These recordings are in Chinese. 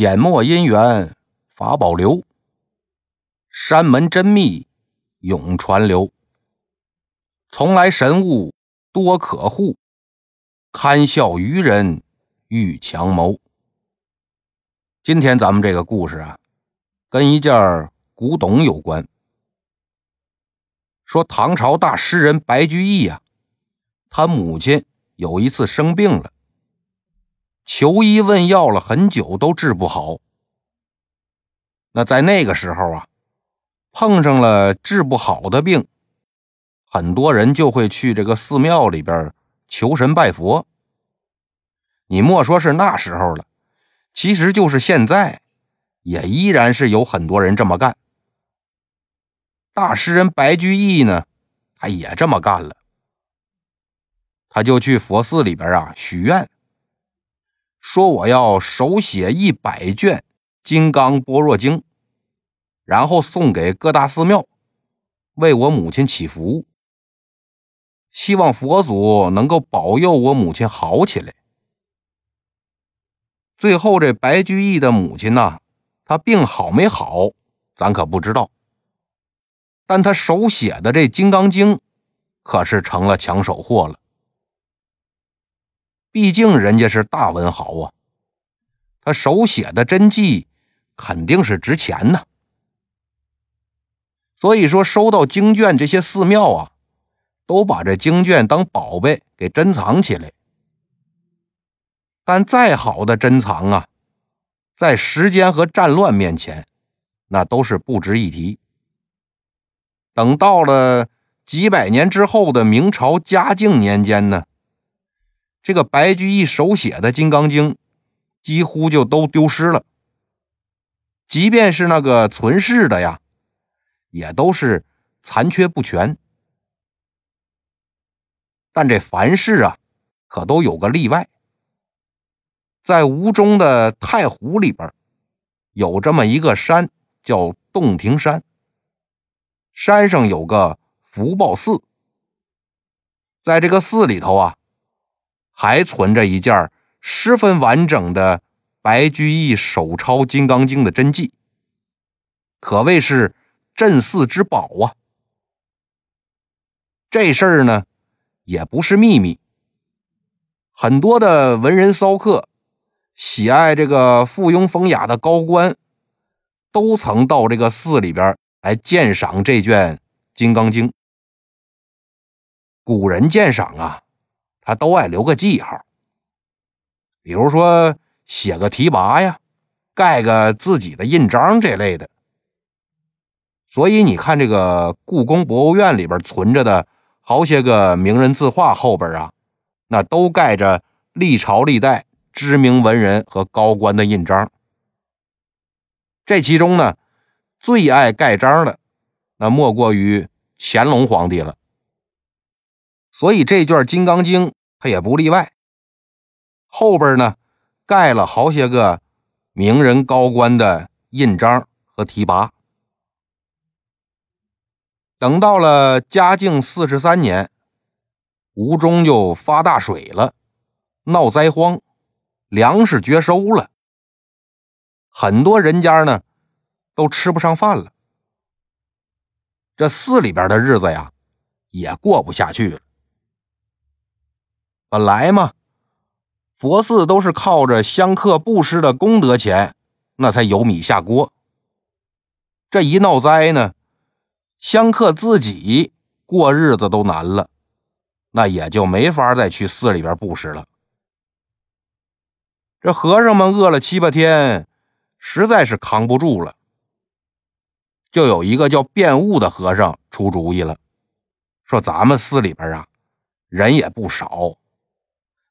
简墨姻缘法宝留，山门真秘永传流。从来神物多可护，堪笑愚人欲强谋。今天咱们这个故事啊，跟一件古董有关。说唐朝大诗人白居易呀，他母亲有一次生病了。求医问药了很久都治不好。那在那个时候啊，碰上了治不好的病，很多人就会去这个寺庙里边求神拜佛。你莫说是那时候了，其实就是现在，也依然是有很多人这么干。大诗人白居易呢，他也这么干了，他就去佛寺里边啊许愿。说我要手写一百卷《金刚般若经》，然后送给各大寺庙，为我母亲祈福，希望佛祖能够保佑我母亲好起来。最后，这白居易的母亲呢，她病好没好，咱可不知道。但他手写的这《金刚经》，可是成了抢手货了。毕竟人家是大文豪啊，他手写的真迹肯定是值钱呢。所以说，收到经卷，这些寺庙啊，都把这经卷当宝贝给珍藏起来。但再好的珍藏啊，在时间和战乱面前，那都是不值一提。等到了几百年之后的明朝嘉靖年间呢？这个白居易手写的《金刚经》几乎就都丢失了，即便是那个存世的呀，也都是残缺不全。但这凡事啊，可都有个例外。在吴中的太湖里边，有这么一个山，叫洞庭山。山上有个福报寺，在这个寺里头啊。还存着一件十分完整的白居易手抄《金刚经》的真迹，可谓是镇寺之宝啊！这事儿呢，也不是秘密。很多的文人骚客，喜爱这个附庸风雅的高官，都曾到这个寺里边来鉴赏这卷《金刚经》。古人鉴赏啊。他都爱留个记号，比如说写个题跋呀，盖个自己的印章这类的。所以你看，这个故宫博物院里边存着的好些个名人字画后边啊，那都盖着历朝历代知名文人和高官的印章。这其中呢，最爱盖章的，那莫过于乾隆皇帝了。所以这卷《金刚经》。他也不例外，后边呢盖了好些个名人高官的印章和提拔。等到了嘉靖四十三年，吴中就发大水了，闹灾荒，粮食绝收了，很多人家呢都吃不上饭了，这寺里边的日子呀也过不下去了。本来嘛，佛寺都是靠着香客布施的功德钱，那才有米下锅。这一闹灾呢，香客自己过日子都难了，那也就没法再去寺里边布施了。这和尚们饿了七八天，实在是扛不住了，就有一个叫辩悟的和尚出主意了，说：“咱们寺里边啊，人也不少。”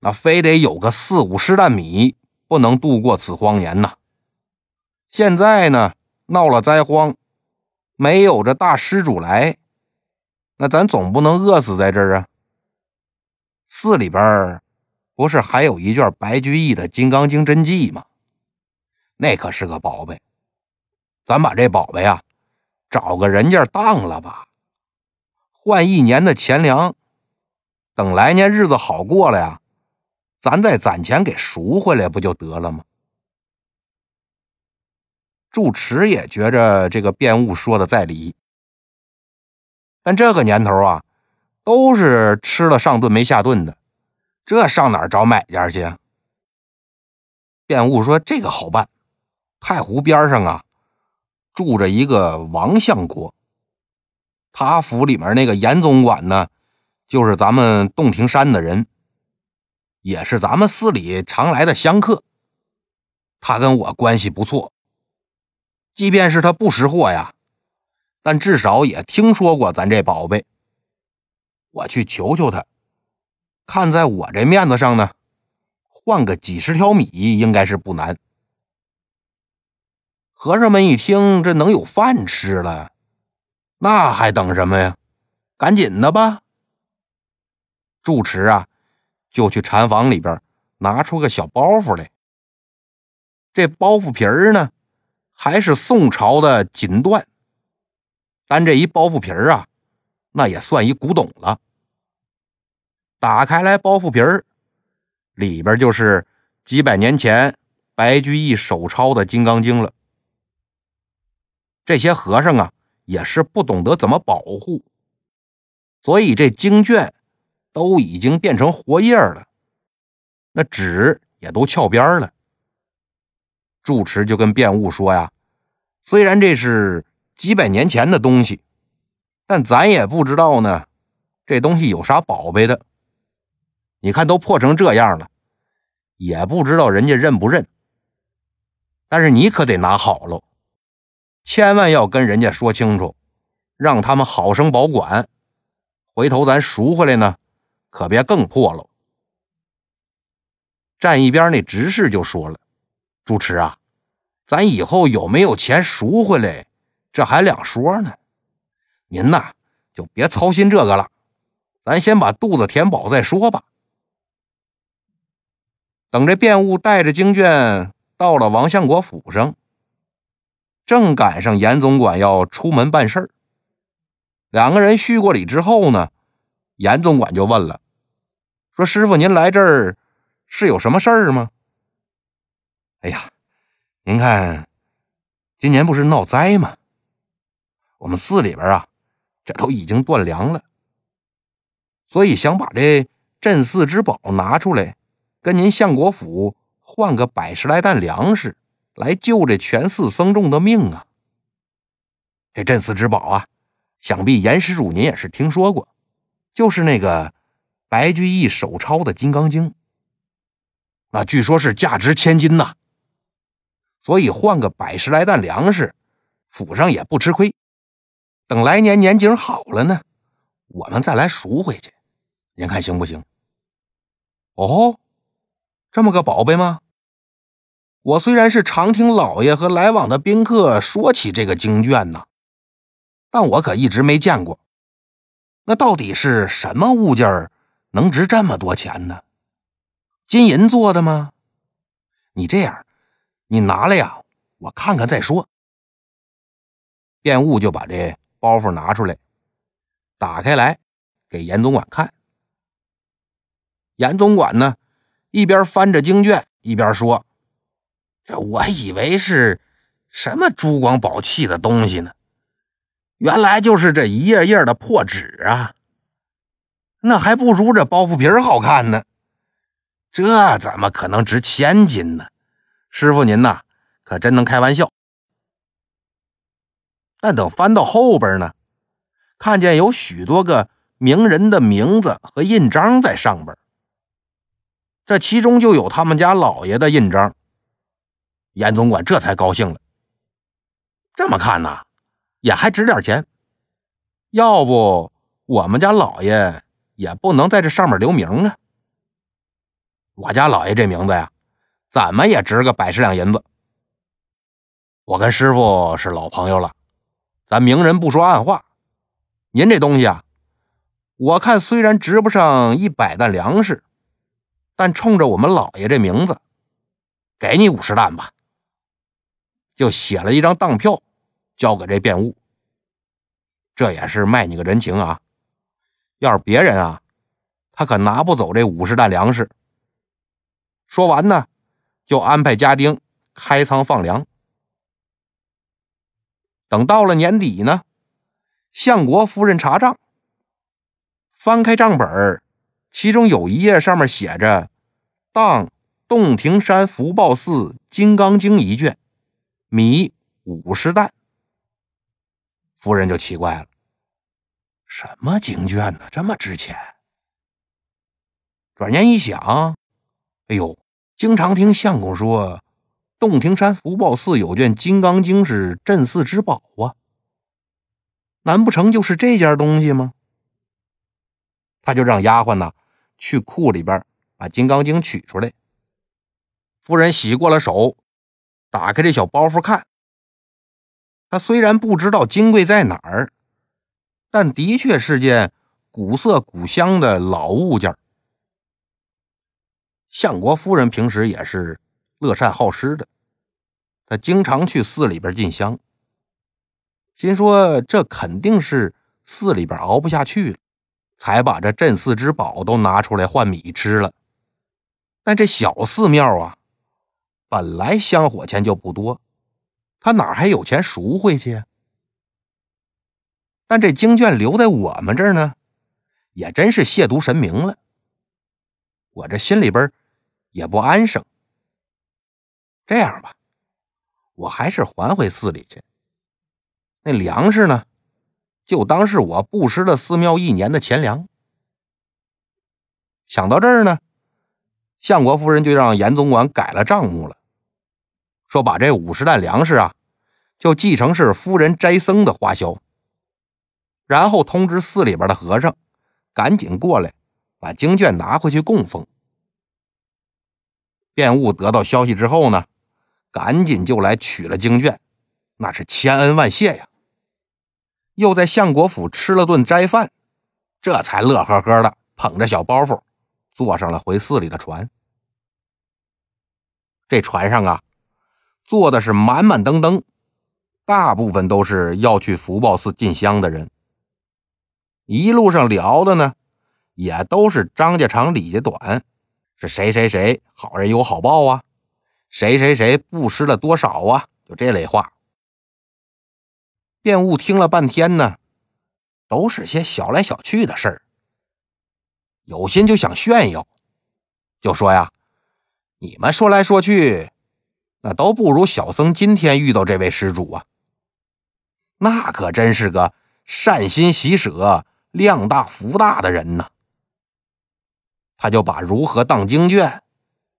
那非得有个四五十担米，不能度过此荒年呐。现在呢，闹了灾荒，没有这大施主来，那咱总不能饿死在这儿啊。寺里边不是还有一卷白居易的《金刚经》真迹吗？那可是个宝贝，咱把这宝贝啊，找个人家当了吧，换一年的钱粮，等来年日子好过了呀。咱再攒钱给赎回来不就得了吗？住持也觉着这个辩务说的在理，但这个年头啊，都是吃了上顿没下顿的，这上哪儿找买家去？辩务说这个好办，太湖边上啊，住着一个王相国，他府里面那个严总管呢，就是咱们洞庭山的人，也是咱们寺里常来的香客。他跟我关系不错，即便是他不识货呀，但至少也听说过咱这宝贝。我去求求他，看在我这面子上呢，换个几十条米应该是不难。和尚们一听，这能有饭吃了，那还等什么呀？赶紧的吧！住持啊，就去禅房里边拿出个小包袱来。这包袱皮儿呢，还是宋朝的锦缎，但这一包袱皮儿啊，那也算一古董了。打开来，包袱皮儿里边就是几百年前白居易手抄的《金刚经》了。这些和尚啊，也是不懂得怎么保护，所以这经卷都已经变成活页了，那纸也都翘边了。住持就跟辩务说呀：“虽然这是几百年前的东西，但咱也不知道呢，这东西有啥宝贝的。你看都破成这样了，也不知道人家认不认。但是你可得拿好喽，千万要跟人家说清楚，让他们好生保管。回头咱赎回来呢，可别更破喽。”站一边那执事就说了。主持啊，咱以后有没有钱赎回来，这还两说呢。您呐，就别操心这个了，咱先把肚子填饱再说吧。等这辩务带着经卷到了王相国府上，正赶上严总管要出门办事儿，两个人叙过礼之后呢，严总管就问了，说：“师傅，您来这儿是有什么事儿吗？”哎呀，您看，今年不是闹灾吗？我们寺里边啊，这都已经断粮了，所以想把这镇寺之宝拿出来，跟您相国府换个百十来担粮食，来救这全寺僧众的命啊！这镇寺之宝啊，想必严施主您也是听说过，就是那个白居易手抄的《金刚经》，那据说是价值千金呐。所以换个百十来担粮食，府上也不吃亏。等来年年景好了呢，我们再来赎回去，您看行不行？哦，这么个宝贝吗？我虽然是常听老爷和来往的宾客说起这个经卷呢，但我可一直没见过。那到底是什么物件能值这么多钱呢？金银做的吗？你这样。你拿来呀，我看看再说。辩务就把这包袱拿出来，打开来给严总管看。严总管呢，一边翻着经卷，一边说：“这我以为是什么珠光宝气的东西呢，原来就是这一页页的破纸啊！那还不如这包袱皮好看呢。这怎么可能值千金呢？”师傅，您呐，可真能开玩笑。但等翻到后边呢，看见有许多个名人的名字和印章在上边，这其中就有他们家老爷的印章。严总管这才高兴了。这么看呐，也还值点钱。要不我们家老爷也不能在这上面留名啊。我家老爷这名字呀。怎么也值个百十两银子。我跟师傅是老朋友了，咱明人不说暗话。您这东西啊，我看虽然值不上一百担粮食，但冲着我们老爷这名字，给你五十担吧。就写了一张当票，交给这辩务。这也是卖你个人情啊。要是别人啊，他可拿不走这五十担粮食。说完呢。就安排家丁开仓放粮。等到了年底呢，相国夫人查账，翻开账本其中有一页上面写着“当洞庭山福报寺金刚经一卷，米五十担”。夫人就奇怪了：“什么经卷呢？这么值钱？”转念一想，哎呦，经常听相公说。洞庭山福报寺有卷《金刚经》，是镇寺之宝啊！难不成就是这件东西吗？他就让丫鬟呢去库里边把《金刚经》取出来。夫人洗过了手，打开这小包袱看。他虽然不知道金贵在哪儿，但的确是件古色古香的老物件。相国夫人平时也是。乐善好施的，她经常去寺里边进香，心说这肯定是寺里边熬不下去了，才把这镇寺之宝都拿出来换米吃了。但这小寺庙啊，本来香火钱就不多，他哪还有钱赎回去？但这经卷留在我们这儿呢，也真是亵渎神明了，我这心里边也不安生。这样吧，我还是还回寺里去。那粮食呢，就当是我布施了寺庙一年的钱粮。想到这儿呢，相国夫人就让严总管改了账目了，说把这五十担粮食啊，就继承是夫人斋僧的花销。然后通知寺里边的和尚，赶紧过来把经卷拿回去供奉。辩务得到消息之后呢。赶紧就来取了经卷，那是千恩万谢呀！又在相国府吃了顿斋饭，这才乐呵呵的捧着小包袱，坐上了回寺里的船。这船上啊，坐的是满满登登，大部分都是要去福报寺进香的人。一路上聊的呢，也都是张家长李家短，是谁谁谁好人有好报啊！谁谁谁布施了多少啊？就这类话。辩务听了半天呢，都是些小来小去的事儿。有心就想炫耀，就说呀：“你们说来说去，那都不如小僧今天遇到这位施主啊。那可真是个善心喜舍、量大福大的人呢。”他就把如何当经卷。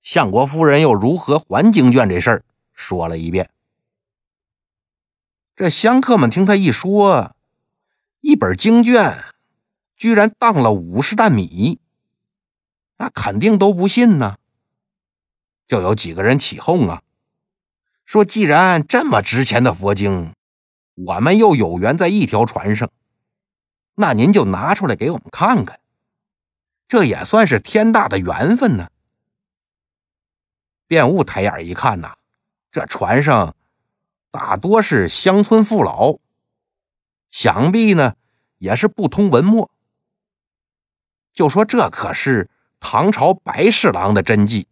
相国夫人又如何还经卷这事儿说了一遍。这香客们听他一说，一本经卷居然当了五十担米，那肯定都不信呢。就有几个人起哄啊，说既然这么值钱的佛经，我们又有缘在一条船上，那您就拿出来给我们看看，这也算是天大的缘分呢。辩悟抬眼一看呐，这船上大多是乡村父老，想必呢也是不通文墨。就说这可是唐朝白侍郎的真迹，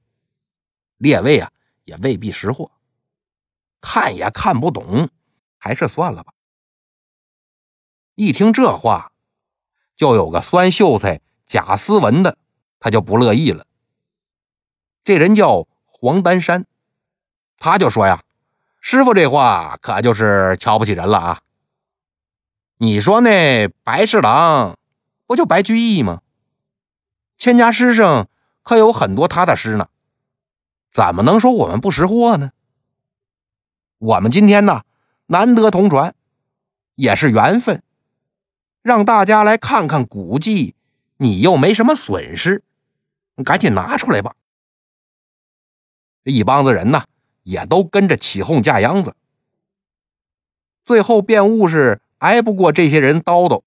列位啊也未必识货，看也看不懂，还是算了吧。一听这话，就有个酸秀才贾思文的，他就不乐意了。这人叫。黄丹山，他就说呀：“师傅这话可就是瞧不起人了啊！你说那白侍郎不就白居易吗？千家诗上可有很多他的诗呢，怎么能说我们不识货呢？我们今天呢难得同船，也是缘分，让大家来看看古迹，你又没什么损失，赶紧拿出来吧。”这一帮子人呢，也都跟着起哄架秧子。最后辩务是挨不过这些人叨叨，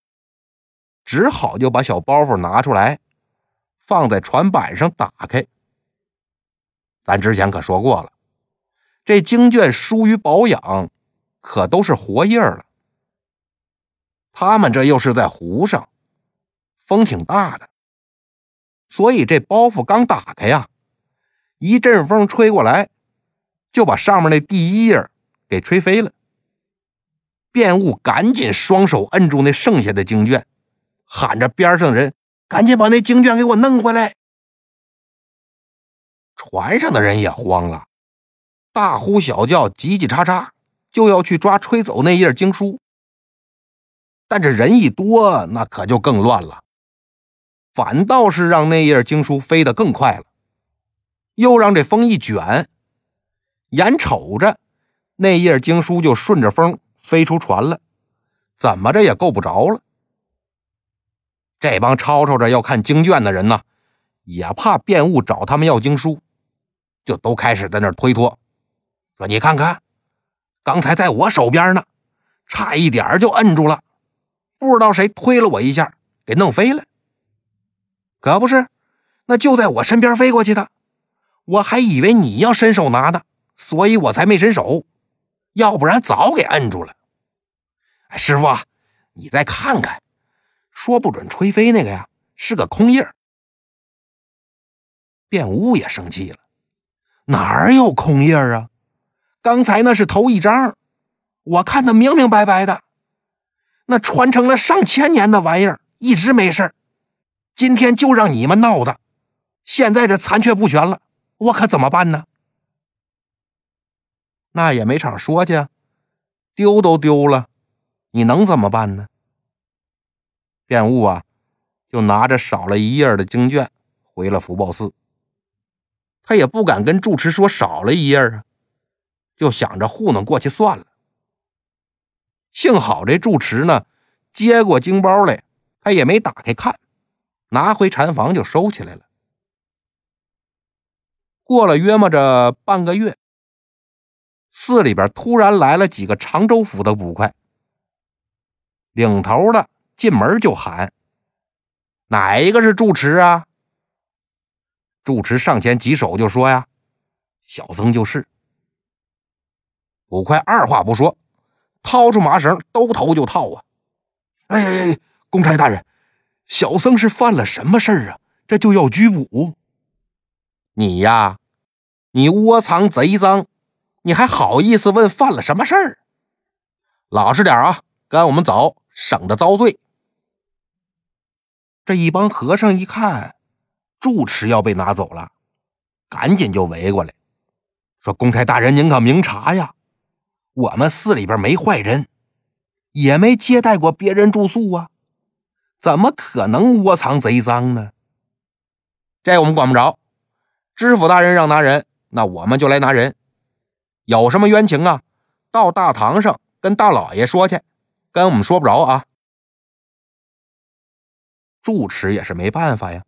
只好就把小包袱拿出来，放在船板上打开。咱之前可说过了，这经卷疏于保养，可都是活页了。他们这又是在湖上，风挺大的，所以这包袱刚打开呀。一阵风吹过来，就把上面那第一页给吹飞了。卞务赶紧双手摁住那剩下的经卷，喊着边上的人：“赶紧把那经卷给我弄回来！”船上的人也慌了，大呼小叫，叽叽喳喳，就要去抓吹走那页经书。但这人一多，那可就更乱了，反倒是让那页经书飞得更快了，又让这风一卷，眼瞅着那页经书就顺着风飞出船了，怎么着也够不着了。这帮吵吵着要看经卷的人呢，也怕变物找他们要经书，就都开始在那推脱，说：“你看看，刚才在我手边呢，差一点就摁住了。”不知道谁推了我一下，给弄飞了。可不是，那就在我身边飞过去的，我还以为你要伸手拿呢，所以我才没伸手，要不然早给摁住了。师傅，啊你再看看，说不准吹飞那个呀是个空印儿。卞屋也生气了，哪儿有空印儿啊？刚才那是头一张，我看的明明白白的。那传承了上千年的玩意儿一直没事今天就让你们闹的，现在这残缺不全了，我可怎么办呢？那也没场说去，丢都丢了，你能怎么办呢？便悟啊，就拿着少了一页的经卷回了福报寺，他也不敢跟住持说少了一页啊，就想着糊弄过去算了。幸好这住持呢，接过经包来，他也没打开看，拿回禅房就收起来了。过了约摸着半个月，寺里边突然来了几个常州府的捕快，领头的进门就喊：“哪一个是住持啊？”住持上前几手就说：“呀，小僧就是。”捕快二话不说。掏出麻绳，兜头就套啊！哎哎哎，公差大人，小僧是犯了什么事儿啊？这就要拘捕你呀！你窝藏贼赃，你还好意思问犯了什么事儿？老实点啊，跟我们走，省得遭罪。这一帮和尚一看，住持要被拿走了，赶紧就围过来，说：“公差大人，您可明察呀！”我们寺里边没坏人，也没接待过别人住宿啊，怎么可能窝藏贼赃呢？这我们管不着。知府大人让拿人，那我们就来拿人。有什么冤情啊？到大堂上跟大老爷说去，跟我们说不着啊。住持也是没办法呀，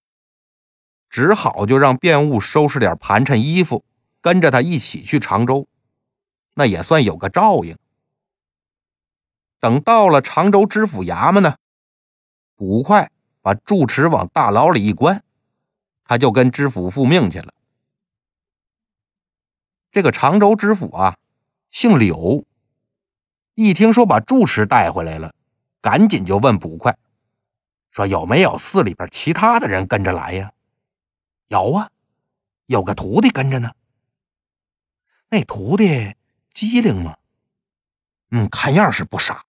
只好就让辩务收拾点盘缠衣服，跟着他一起去常州。那也算有个照应。等到了常州知府衙门呢，捕快把住持往大牢里一关，他就跟知府复命去了。这个常州知府啊，姓柳，一听说把住持带回来了，赶紧就问捕快，说有没有寺里边其他的人跟着来呀？有啊，有个徒弟跟着呢。那徒弟。机灵吗？嗯，看样是不傻。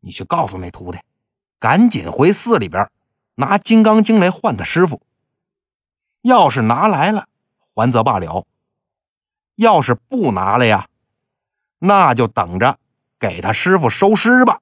你去告诉那徒弟，赶紧回寺里边拿《金刚经》来换他师傅。要是拿来了，还则罢了；要是不拿了呀，那就等着给他师傅收尸吧。